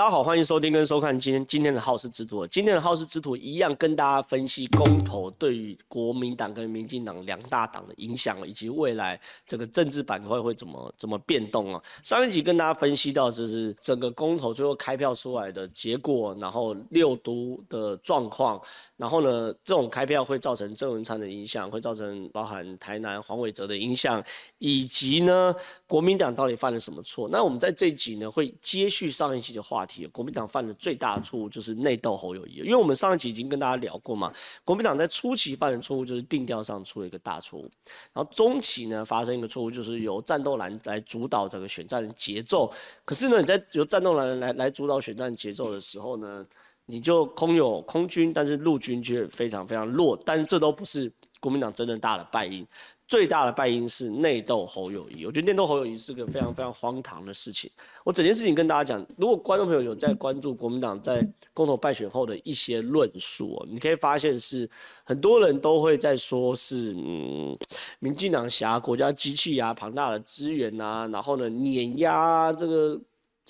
大家好，欢迎收听跟收看今天今天的好事之徒。今天的好事之徒一样跟大家分析公投对于国民党跟民进党两大党的影响，以及未来这个政治板块会怎么怎么变动啊。上一集跟大家分析到就是整个公投最后开票出来的结果，然后六都的状况，然后呢这种开票会造成郑文灿的影响，会造成包含台南黄伟哲的影响，以及呢国民党到底犯了什么错？那我们在这一集呢会接续上一集的话题。国民党犯的最大的错误就是内斗侯友宜，因为我们上一集已经跟大家聊过嘛，国民党在初期犯的错误就是定调上出了一个大错误，然后中期呢发生一个错误，就是由战斗蓝来主导整个选战的节奏。可是呢，你在由战斗蓝来来主导选战节奏的时候呢，你就空有空军，但是陆军却非常非常弱，但这都不是国民党真正大的败因。最大的败因是内斗侯友谊，我觉得内斗侯友谊是个非常非常荒唐的事情。我整件事情跟大家讲，如果观众朋友有在关注国民党在公投败选后的一些论述，你可以发现是很多人都会在说是，嗯，民进党挟国家机器啊，庞大的资源啊，然后呢碾压这个。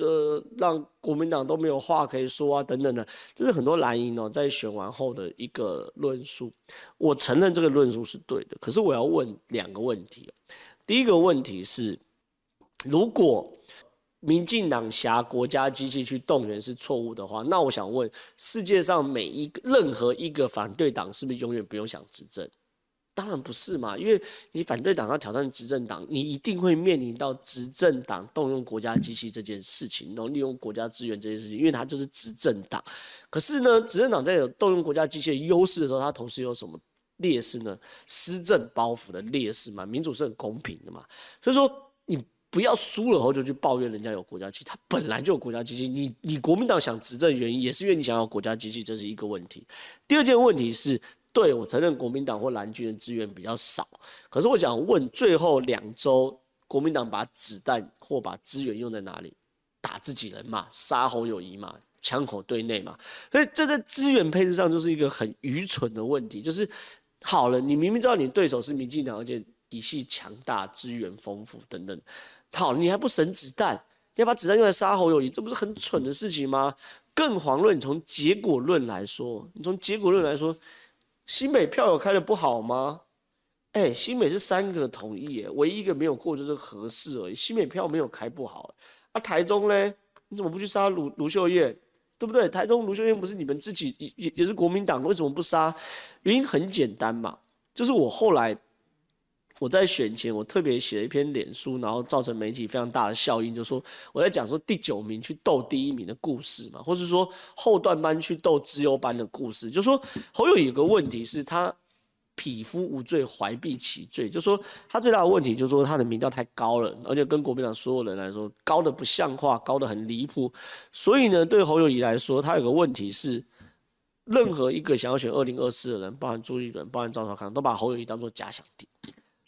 这让国民党都没有话可以说啊，等等的，这是很多蓝营哦在选完后的一个论述。我承认这个论述是对的，可是我要问两个问题。第一个问题是，如果民进党挟国家机器去动员是错误的话，那我想问，世界上每一个任何一个反对党是不是永远不用想执政？当然不是嘛，因为你反对党要挑战执政党，你一定会面临到执政党动用国家机器这件事情，然后利用国家资源这件事情，因为它就是执政党。可是呢，执政党在有动用国家机器的优势的时候，它同时有什么劣势呢？施政包袱的劣势嘛。民主是很公平的嘛，所以说你不要输了后就去抱怨人家有国家机器，它本来就有国家机器。你你国民党想执政原因也是因为你想要国家机器，这是一个问题。第二件问题是。对，我承认国民党或蓝军的资源比较少，可是我想问，最后两周国民党把子弹或把资源用在哪里？打自己人嘛，杀侯友谊嘛，枪口对内嘛，所以这在资源配置上就是一个很愚蠢的问题。就是好了，你明明知道你对手是民进党，而且底细强大、资源丰富等等，好，你还不省子弹，你要把子弹用来杀侯友谊，这不是很蠢的事情吗？更遑论你从结果论来说，你从结果论来说。新北票有开的不好吗？哎、新北是三个同意，哎，唯一一个没有过就是合适而已。新北票没有开不好，啊，台中呢？你怎么不去杀卢卢秀燕？对不对？台中卢秀燕不是你们自己也也是国民党，为什么不杀？原因很简单嘛，就是我后来。我在选前，我特别写了一篇脸书，然后造成媒体非常大的效应，就说我在讲说第九名去斗第一名的故事嘛，或是说后段班去斗资优班的故事，就说侯友宜有个问题是他匹夫无罪，怀璧其罪，就说他最大的问题就是说他的民调太高了，而且跟国民党所有人来说高的不像话，高的很离谱，所以呢，对侯友宜来说，他有个问题是，任何一个想要选二零二四的人，包含朱立伦，包含赵少康，都把侯友宜当做假想敌。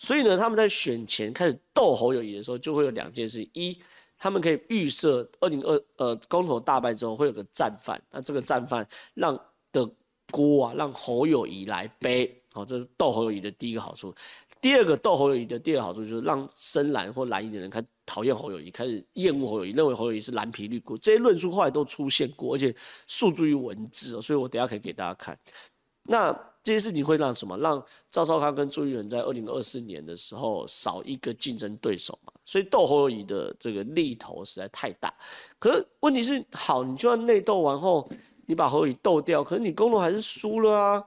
所以呢，他们在选前开始斗侯友谊的时候，就会有两件事：一，他们可以预设二零二呃公投大败之后会有个战犯，那这个战犯让的锅啊让侯友谊来背，好，这是斗侯友谊的第一个好处。第二个斗侯友谊的第二个好处就是让深蓝或蓝营的人开始讨厌侯友谊，开始厌恶侯友谊，认为侯友谊是蓝皮绿骨。这些论述后来都出现过，而且诉诸于文字，所以我等下可以给大家看。那。这些事情会让什么？让赵少康跟朱立伦在二零二四年的时候少一个竞争对手嘛？所以斗侯友宜的这个力头实在太大。可是问题是，好，你就算内斗完后，你把侯友宜斗掉，可是你公投还是输了啊！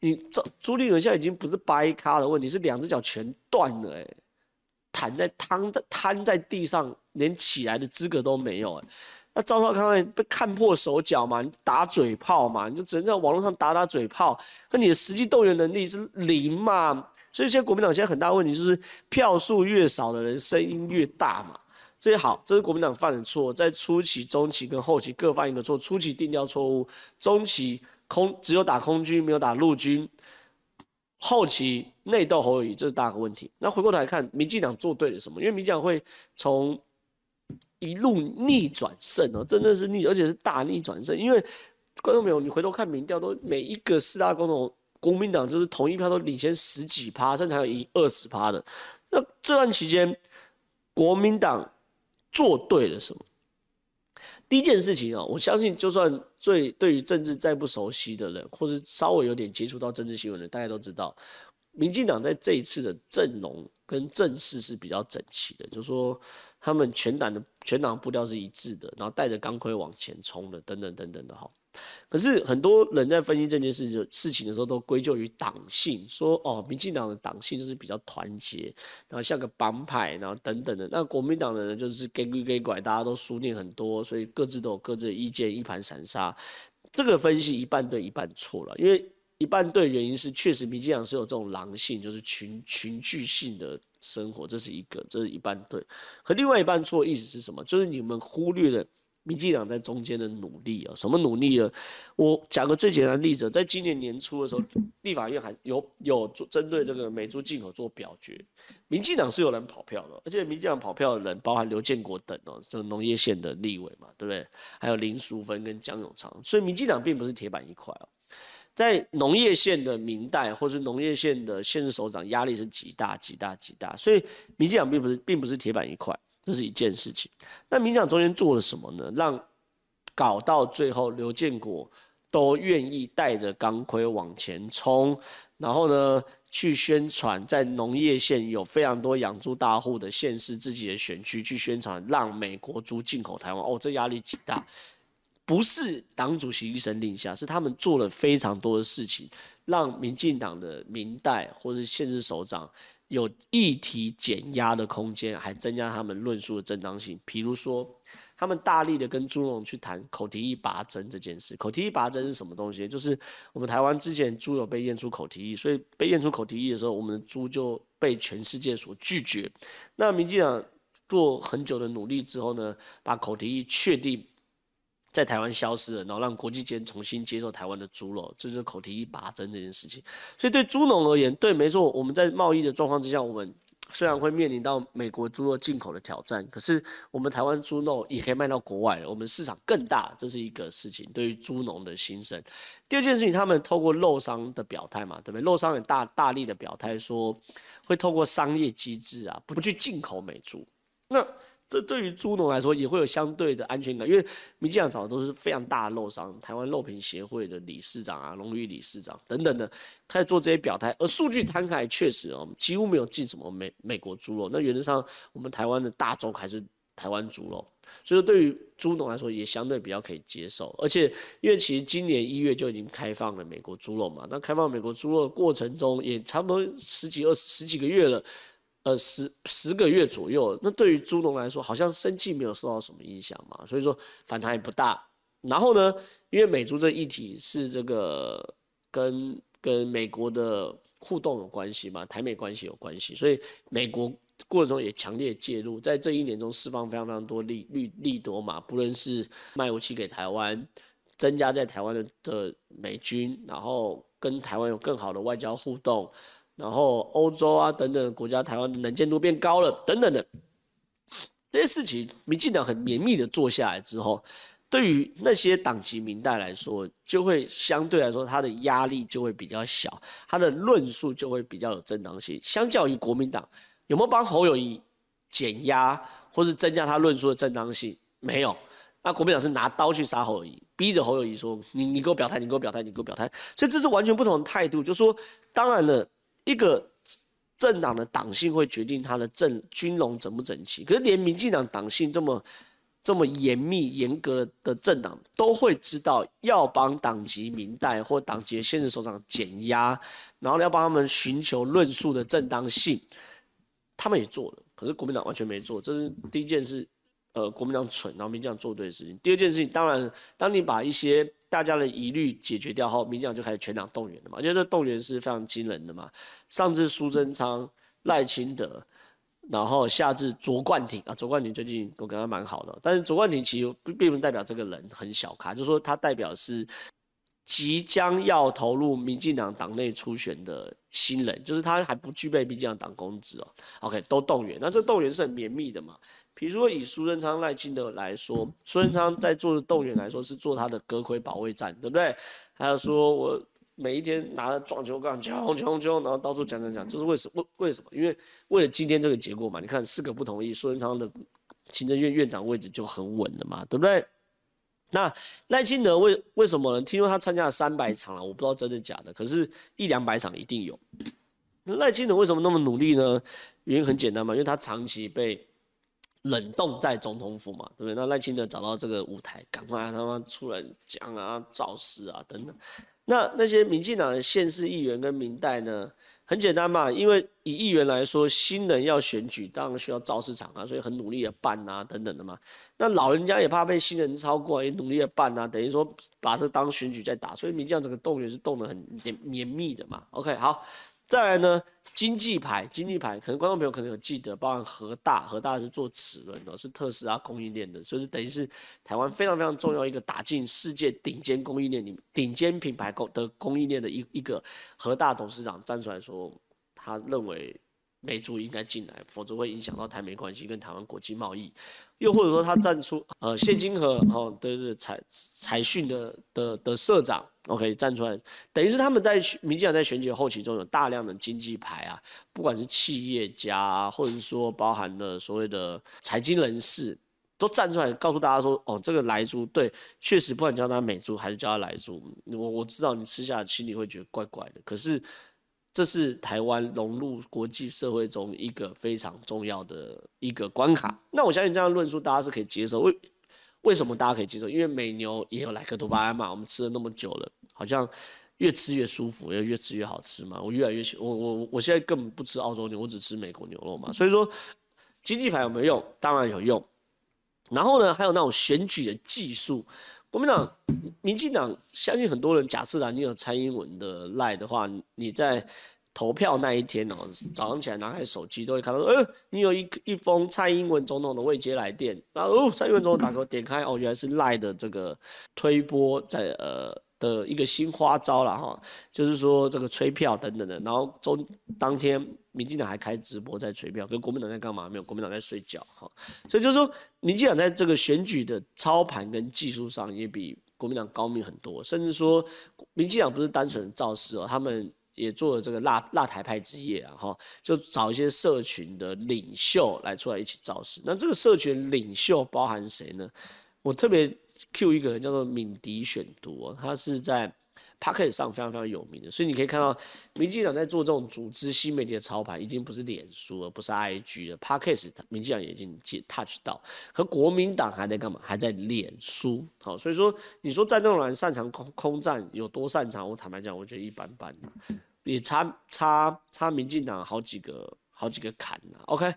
你赵朱立伦现在已经不是掰咖的问题，是两只脚全断了，哎，躺在瘫在瘫在地上，连起来的资格都没有，哎。那赵少康呢？被看破手脚嘛，你打嘴炮嘛，你就只能在网络上打打嘴炮，可你的实际动员能力是零嘛。所以现在国民党现在很大问题就是票数越少的人声音越大嘛。所以好，这是国民党犯的错，在初期、中期跟后期各犯一个错。初期定调错误，中期空只有打空军没有打陆军，后期内斗侯友谊，这是大个问题。那回过头来看，民进党做对了什么？因为民进党会从一路逆转胜哦，真的是逆，而且是大逆转胜。因为观众朋友，你回头看民调，都每一个四大公投，国民党就是同一票都领先十几趴，甚至还有赢二十趴的。那这段期间，国民党做对了什么？第一件事情啊，我相信就算最对于政治再不熟悉的人，或者稍微有点接触到政治新闻的，大家都知道，民进党在这一次的阵容跟阵势是比较整齐的，就是说他们全党的全党步调是一致的，然后带着钢盔往前冲的，等等等等的哈。可是很多人在分析这件事就事情的时候，都归咎于党性，说哦，民进党的党性就是比较团结，然后像个帮派，然后等等的。那国民党的人就是给鬼给拐，大家都书念很多，所以各自都有各自的意见，一盘散沙。这个分析一半对一半错了，因为一半对原因是确实民进党是有这种狼性，就是群群聚性的生活，这是一个，这是一半对。可另外一半错，意思是什么？就是你们忽略了。民进党在中间的努力啊，什么努力呢？我讲个最简单的例子，在今年年初的时候，立法院还有有做针对这个美猪进口做表决，民进党是有人跑票的，而且民进党跑票的人包含刘建国等哦，这个农业县的立委嘛，对不对？还有林淑芬跟江永昌，所以民进党并不是铁板一块哦，在农业县的民代或是农业县的县市首长压力是极大极大极大，所以民进党并不是并不是铁板一块。这是一件事情，那民进党中间做了什么呢？让搞到最后，刘建国都愿意带着钢盔往前冲，然后呢，去宣传在农业县有非常多养猪大户的县市自己的选区去宣传，让美国猪进口台湾。哦，这压力极大，不是党主席一声令下，是他们做了非常多的事情，让民进党的民代或是县市首长。有议题减压的空间，还增加他们论述的正当性。比如说，他们大力的跟猪农去谈口蹄疫拔针这件事。口蹄疫拔针是什么东西？就是我们台湾之前猪有被验出口蹄疫，所以被验出口蹄疫的时候，我们的猪就被全世界所拒绝。那民进党做很久的努力之后呢，把口蹄疫确定。在台湾消失了，然后让国际间重新接受台湾的猪肉，这就是口蹄疫拔针这件事情。所以对猪农而言，对，没错，我们在贸易的状况之下，我们虽然会面临到美国猪肉进口的挑战，可是我们台湾猪肉也可以卖到国外，我们市场更大，这是一个事情。对于猪农的心声。第二件事情，他们透过肉商的表态嘛，对不对？肉商也大大力的表态说，会透过商业机制啊，不去进口美猪。那这对于猪农来说也会有相对的安全感，因为民进党找的都是非常大的肉商，台湾肉品协会的理事长啊、荣誉理事长等等的，开始做这些表态。而数据摊开，确实哦，几乎没有进什么美美国猪肉。那原则上，我们台湾的大宗还是台湾猪肉，所以对于猪农来说也相对比较可以接受。而且，因为其实今年一月就已经开放了美国猪肉嘛，那开放美国猪肉的过程中也差不多十几二十十几个月了。呃，十十个月左右，那对于猪农来说，好像生计没有受到什么影响嘛，所以说反弹也不大。然后呢，因为美猪这议题是这个跟跟美国的互动有关系嘛，台美关系有关系，所以美国过程中也强烈介入，在这一年中释放非常非常多利利利多嘛，不论是卖武器给台湾，增加在台湾的的美军，然后跟台湾有更好的外交互动。然后欧洲啊等等国家，台湾的能见度变高了，等等的这些事情，民进党很绵密的做下来之后，对于那些党籍民代来说，就会相对来说他的压力就会比较小，他的论述就会比较有正当性。相较于国民党，有没有帮侯友宜减压或是增加他论述的正当性？没有。那国民党是拿刀去杀侯友宜，逼着侯友宜说：“你你给我表态，你给我表态，你给我表态。”所以这是完全不同的态度。就说当然了。一个政党的党性会决定他的政军容整不整齐，可是连民进党党性这么这么严密严格的政党都会知道要帮党籍民代或党籍现任首长减压，然后要帮他们寻求论述的正当性，他们也做了，可是国民党完全没做，这是第一件事。呃，国民党蠢，然后民进党做对的事情。第二件事情，当然，当你把一些大家的疑虑解决掉后，民进党就开始全党动员了嘛。我觉得这动员是非常惊人的嘛。上至苏贞昌、赖清德，然后下至卓冠廷啊，卓冠廷最近我跟他蛮好的，但是卓冠廷其实并不代表这个人很小咖，就是说他代表是即将要投入民进党党内初选的新人，就是他还不具备民进党党工资哦。OK，都动员，那这动员是很绵密的嘛。比如说以苏贞昌、赖清德来说，苏贞昌在做的动员来说是做他的阁揆保卫战，对不对？还有说我每一天拿着撞球杠，敲敲敲，然后到处讲讲讲，就是为什么？为为什么？因为为了今天这个结果嘛。你看四个不同意，苏贞昌的行政院院长位置就很稳了嘛，对不对？那赖清德为为什么呢？听说他参加了三百场了，我不知道真的假的，可是一两百场一定有。那赖清德为什么那么努力呢？原因很简单嘛，因为他长期被冷冻在总统府嘛，对不对？那赖清德找到这个舞台，赶快他妈出来讲啊、造势啊等等。那那些民进党的县市议员跟民代呢？很简单嘛，因为以议员来说，新人要选举，当然需要造势场啊，所以很努力的办啊，等等的嘛。那老人家也怕被新人超过，也努力的办啊，等于说把这当选举在打，所以民进党这个动员是动得很绵绵密的嘛。OK，好。再来呢，经济牌，经济牌，可能观众朋友可能有记得，包含和大，和大是做齿轮的，是特斯拉供应链的，所以等于是台湾非常非常重要一个打进世界顶尖供应链里，顶尖品牌供的供应链的一一个和大董事长站出来说，他认为。美猪应该进来，否则会影响到台美关系跟台湾国际贸易。又或者说他站出，呃，谢金河，哦，对对，财财讯的的的社长，OK，站出来，等于是他们在民进党在选举后期中有大量的经济牌啊，不管是企业家啊，或者是说包含了所谓的财经人士，都站出来告诉大家说，哦，这个莱猪对，确实不管叫它美猪还是叫它莱猪，我我知道你吃下心里会觉得怪怪的，可是。这是台湾融入国际社会中一个非常重要的一个关卡。那我相信这样论述大家是可以接受。为为什么大家可以接受？因为美牛也有莱克多巴胺嘛，我们吃了那么久了，好像越吃越舒服，也越吃越好吃嘛。我越来越喜，我我我现在根本不吃澳洲牛，我只吃美国牛肉嘛。所以说，经济牌有没有用？当然有用。然后呢，还有那种选举的技术。国民党、民进党，相信很多人，假设啊，你有蔡英文的赖的话，你在投票那一天哦，早上起来拿开手机都会看到，呃，你有一一封蔡英文总统的未接来电，然后哦，蔡英文总统打给我点开，哦，原来是赖的这个推波在呃。的一个新花招了哈，就是说这个催票等等的，然后中当天民进党还开直播在催票，跟国民党在干嘛？没有，国民党在睡觉哈。所以就是说，民进党在这个选举的操盘跟技术上也比国民党高明很多，甚至说民进党不是单纯造势哦，他们也做了这个辣辣台派之夜啊哈，就找一些社群的领袖来出来一起造势。那这个社群领袖包含谁呢？我特别。Q 一个人叫做敏迪选读，他是在 Pakis 上非常非常有名的，所以你可以看到民进党在做这种组织新媒体的操盘，已经不是脸书了，不是 IG 了 Pakis 民进党已经接 touch 到，可国民党还在干嘛？还在脸书。好，所以说你说战斗蓝擅长空空战有多擅长？我坦白讲，我觉得一般般，也差差差民进党好几个好几个坎呐。OK。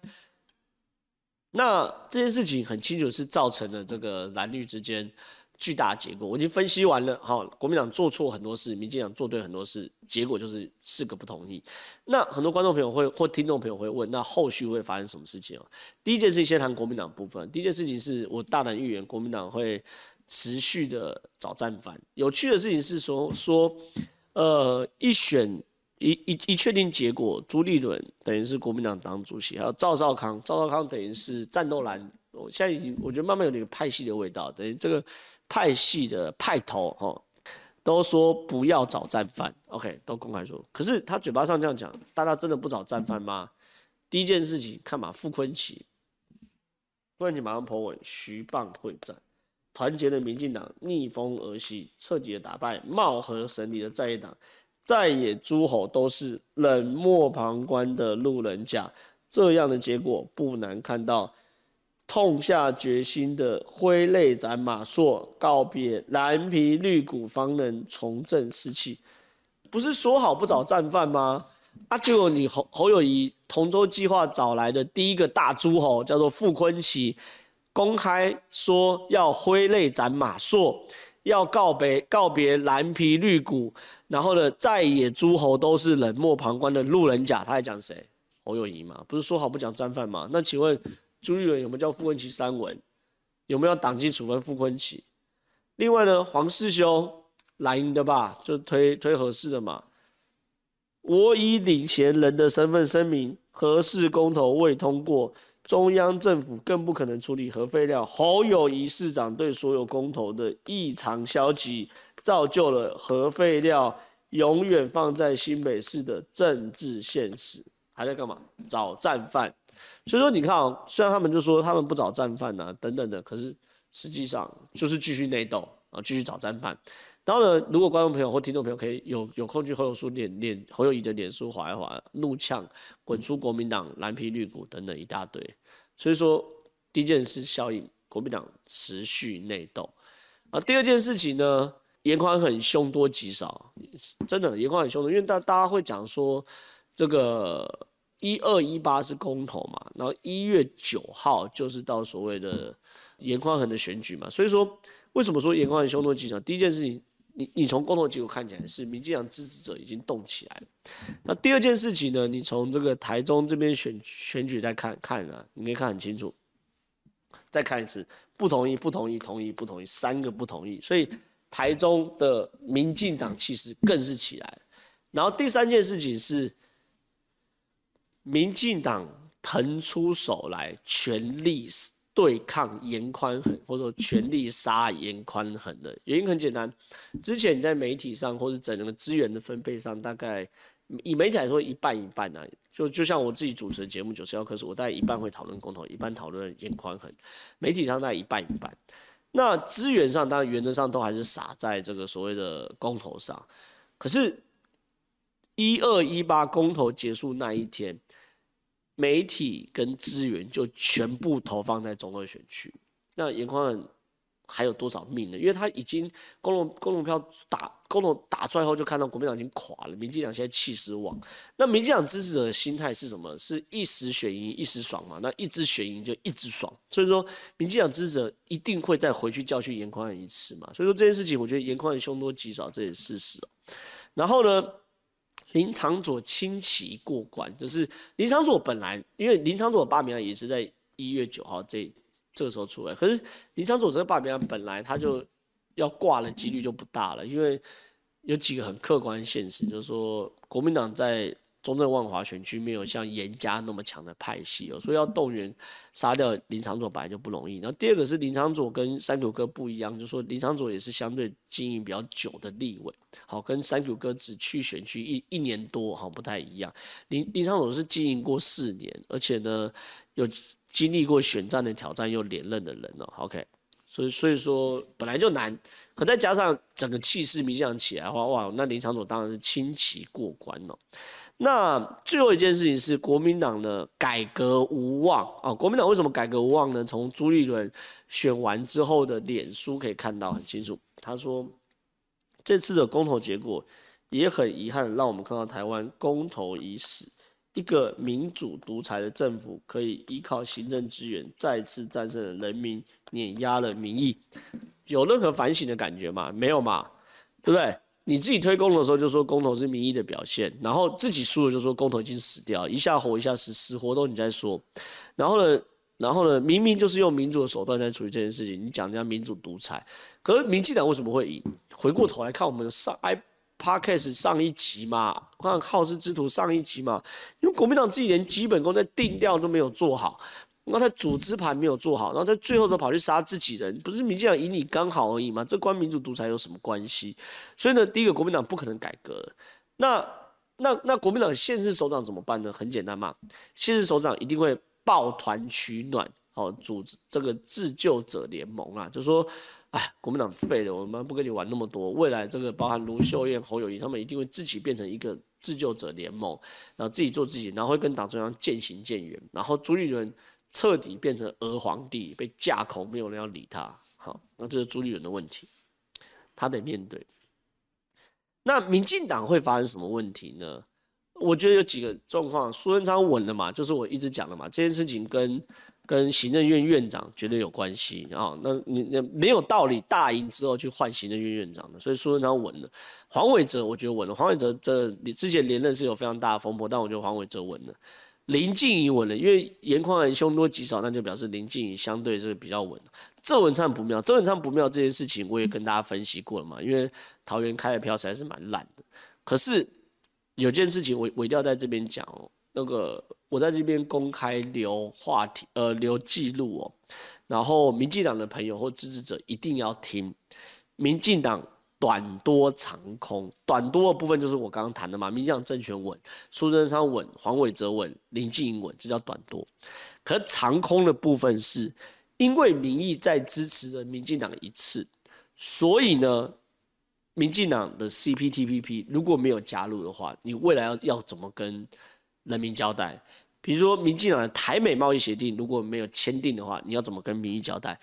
那这件事情很清楚是造成了这个蓝绿之间巨大结果。我已经分析完了，好，国民党做错很多事，民进党做对很多事，结果就是四个不同意。那很多观众朋友会或听众朋友会问，那后续会发生什么事情？第一件事情先谈国民党部分。第一件事情是我大胆预言，国民党会持续的找战犯。有趣的事情是说说，呃，一选。一一一确定结果，朱立伦等于是国民党党主席，还有赵少康，赵少康等于是战斗蓝。我现在已经我觉得慢慢有点派系的味道，等于这个派系的派头哈，都说不要找战犯，OK，都公开说。可是他嘴巴上这样讲，大家真的不找战犯吗？第一件事情，看嘛，傅昆萁，傅崐萁马上 po 文，徐蚌会战，团结的民进党逆风而行，彻底的打败貌合神离的在野党。在野诸侯都是冷漠旁观的路人甲，这样的结果不难看到。痛下决心的挥泪斩马谡，告别蓝皮绿骨，方能重振士气。不是说好不找战犯吗？啊，结果你侯侯友谊同舟计划找来的第一个大诸侯叫做傅坤奇，公开说要挥泪斩马谡。要告别告别蓝皮绿骨，然后呢，在野诸侯都是冷漠旁观的路人甲。他在讲谁？侯友谊嘛，不是说好不讲战犯吗？那请问朱立伦有没有叫傅昆萁删文？有没有党纪处分傅昆萁？另外呢，黄世修蓝营的吧，就推推合适的嘛。我以领衔人的身份声明，合适公投未通过。中央政府更不可能处理核废料。侯友谊市长对所有公投的异常消极，造就了核废料永远放在新北市的政治现实。还在干嘛？找战犯。所以说，你看啊，虽然他们就说他们不找战犯啊，等等的，可是实际上就是继续内斗啊，继续找战犯。当然，如果观众朋友或听众朋友可以有有空去侯友书脸脸侯友谊的脸书滑一滑，怒呛滚出国民党蓝皮绿骨等等一大堆。所以说，第一件事效应，国民党持续内斗啊。第二件事情呢，严宽恒凶多吉少，真的严宽恒凶多，因为大大家会讲说这个一二一八是公投嘛，然后一月九号就是到所谓的严宽恒的选举嘛，所以说为什么说严宽恒凶多吉少？第一件事情。你你从公投结果看起来是民进党支持者已经动起来了。那第二件事情呢？你从这个台中这边选选举再看看啊，你可以看很清楚。再看一次，不同意，不同意，同意，不同意，三个不同意。所以台中的民进党气势更是起来。然后第三件事情是，民进党腾出手来，全力。对抗严宽衡，或者说全力杀严宽衡的原因很简单，之前你在媒体上或者整个资源的分配上，大概以媒体来说一半一半啊，就就像我自己主持的节目九十要客诉，我大概一半会讨论公投，一半讨论严宽衡，媒体上大概一半一半。那资源上当然原则上都还是撒在这个所谓的公投上，可是，一二一八公投结束那一天。媒体跟资源就全部投放在中二选区，那严宽恒还有多少命呢？因为他已经公投公投票打公投打出来后，就看到国民党已经垮了，民进党现在气势旺。那民进党支持者的心态是什么？是一时选赢一时爽嘛？那一直选赢就一直爽。所以说，民进党支持者一定会再回去教训严宽恒一次嘛？所以说这件事情，我觉得严宽恒凶多吉少，这也是事实。然后呢？林长佐轻骑过关，就是林长佐本来，因为林长佐罢免案也是在一月九号这这个时候出来，可是林长佐这个罢免案本来他就要挂的几率就不大了，因为有几个很客观现实，就是说国民党在。中正万华选区没有像严家那么强的派系哦，所以要动员杀掉林昶佐本来就不容易。然后第二个是林昶佐跟三 Q 哥不一样，就是说林昶佐也是相对经营比较久的立委，好，跟三 Q 哥只去选区一一年多，好，不太一样。林林昶佐是经营过四年，而且呢有经历过选战的挑战又连任的人哦。OK，所以所以说本来就难，可再加上整个气势明显起来的话，哇，那林昶佐当然是轻骑过关哦。那最后一件事情是国民党的改革无望啊！国民党为什么改革无望呢？从朱立伦选完之后的脸书可以看到很清楚。他说，这次的公投结果也很遗憾，让我们看到台湾公投已死，一个民主独裁的政府可以依靠行政资源再次战胜人民，碾压了民意。有任何反省的感觉吗？没有嘛，对不对？你自己推公的时候就说公投是民意的表现，然后自己输了就说公投已经死掉，一下活一下死，死活都你在说，然后呢，然后呢，明明就是用民主的手段在处理这件事情，你讲人家民主独裁，可是民进党为什么会赢？回过头来看我们上 i podcast 上一集嘛，看好事之徒上一集嘛，因为国民党自己连基本功在定调都没有做好。那他组织盘没有做好，然后在最后都跑去杀自己人，不是民进党赢你刚好而已吗？这关民主独裁有什么关系？所以呢，第一个国民党不可能改革。那那那国民党现任首长怎么办呢？很简单嘛，现任首长一定会抱团取暖，哦，组织这个自救者联盟啊，就说，哎，国民党废了，我们不跟你玩那么多。未来这个包含卢秀燕、侯友谊，他们一定会自己变成一个自救者联盟，然后自己做自己，然后会跟党中央渐行渐远，然后朱立伦。彻底变成俄皇帝，被架空，没有人要理他。好，那这是朱立伦的问题，他得面对。那民进党会发生什么问题呢？我觉得有几个状况。苏贞昌稳了嘛，就是我一直讲的嘛，这件事情跟跟行政院院长绝对有关系啊。那你那没有道理大赢之后去换行政院院长的，所以苏贞昌稳了。黄伟哲我觉得稳了，黄伟哲这你之前连任是有非常大的风波，但我觉得黄伟哲稳了。林静仪稳了，因为颜宽恒凶多吉少，那就表示林静仪相对是比较稳。郑文灿不妙，郑文灿不妙这件事情我也跟大家分析过了嘛，因为桃园开的票实在是蛮烂的。可是有件事情我我一定要在这边讲哦，那个我在这边公开留话题呃留记录哦，然后民进党的朋友或支持者一定要听民进党。短多长空，短多的部分就是我刚刚谈的嘛，民进党政权稳，苏贞昌稳，黄伟哲稳，林静仪稳，这叫短多。可长空的部分是因为民意在支持了民进党一次，所以呢，民进党的 CPTPP 如果没有加入的话，你未来要要怎么跟人民交代？比如说，民进党的台美贸易协定如果没有签订的话，你要怎么跟民意交代？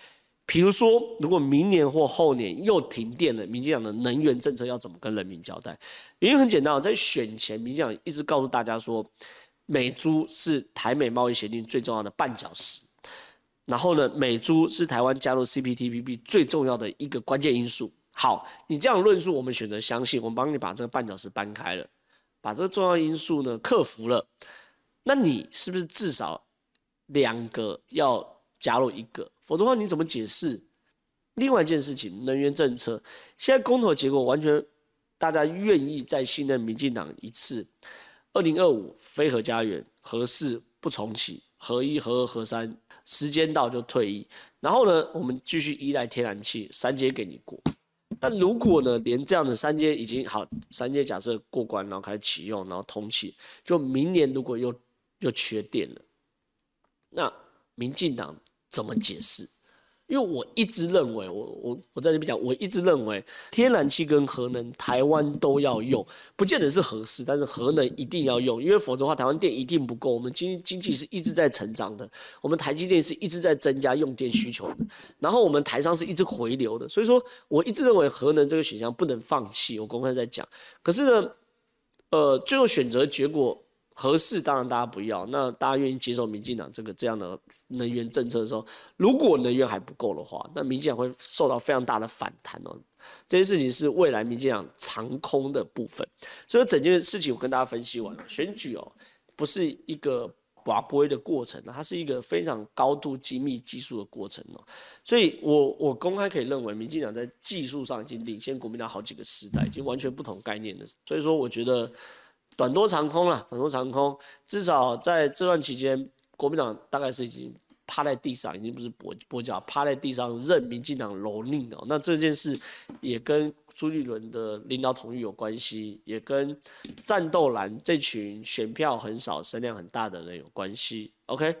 比如说，如果明年或后年又停电了，民进党的能源政策要怎么跟人民交代？原因很简单，在选前，民进党一直告诉大家说，美猪是台美贸易协定最重要的绊脚石。然后呢，美猪是台湾加入 CPTPP 最重要的一个关键因素。好，你这样论述，我们选择相信，我们帮你把这个绊脚石搬开了，把这个重要因素呢克服了。那你是不是至少两个要加入一个？否则的话你怎么解释？另外一件事情，能源政策现在公投结果完全大家愿意再信任民进党一次。二零二五非核家园，核四不重启，核一、核二、核三时间到就退役。然后呢，我们继续依赖天然气，三阶给你过。但如果呢，连这样的三阶已经好，三阶假设过关，然后开始启用，然后通气，就明年如果又又缺电了，那民进党怎么解释？因为我一直认为，我我我在这边讲，我一直认为天然气跟核能台湾都要用，不见得是合适，但是核能一定要用，因为否则的话，台湾电一定不够。我们经经济是一直在成长的，我们台积电是一直在增加用电需求的，然后我们台商是一直回流的，所以说我一直认为核能这个选项不能放弃。我公开在讲，可是呢，呃，最后选择结果。合适当然大家不要，那大家愿意接受民进党这个这样的能源政策的时候，如果能源还不够的话，那民进党会受到非常大的反弹哦。这些事情是未来民进党长空的部分，所以整件事情我跟大家分析完了。选举哦，不是一个拔杯的过程，它是一个非常高度精密技术的过程哦。所以我我公开可以认为，民进党在技术上已经领先国民党好几个时代，已经完全不同概念了。所以说，我觉得。短多长空了，短多长空，至少在这段期间，国民党大概是已经趴在地上，已经不是跛跛脚，趴在地上任民进党蹂躏了。那这件事也跟朱立伦的领导统一有关系，也跟战斗蓝这群选票很少、声量很大的人有关系。OK，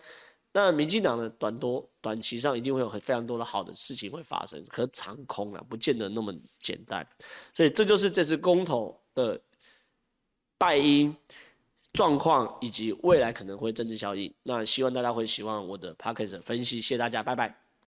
那民进党的短多短期上一定会有很非常多的好的事情会发生，可长空啊，不见得那么简单。所以这就是这次公投的。败因状况以及未来可能会政治效应，那希望大家会喜欢我的 p a c k a g e 分析，谢谢大家，拜拜。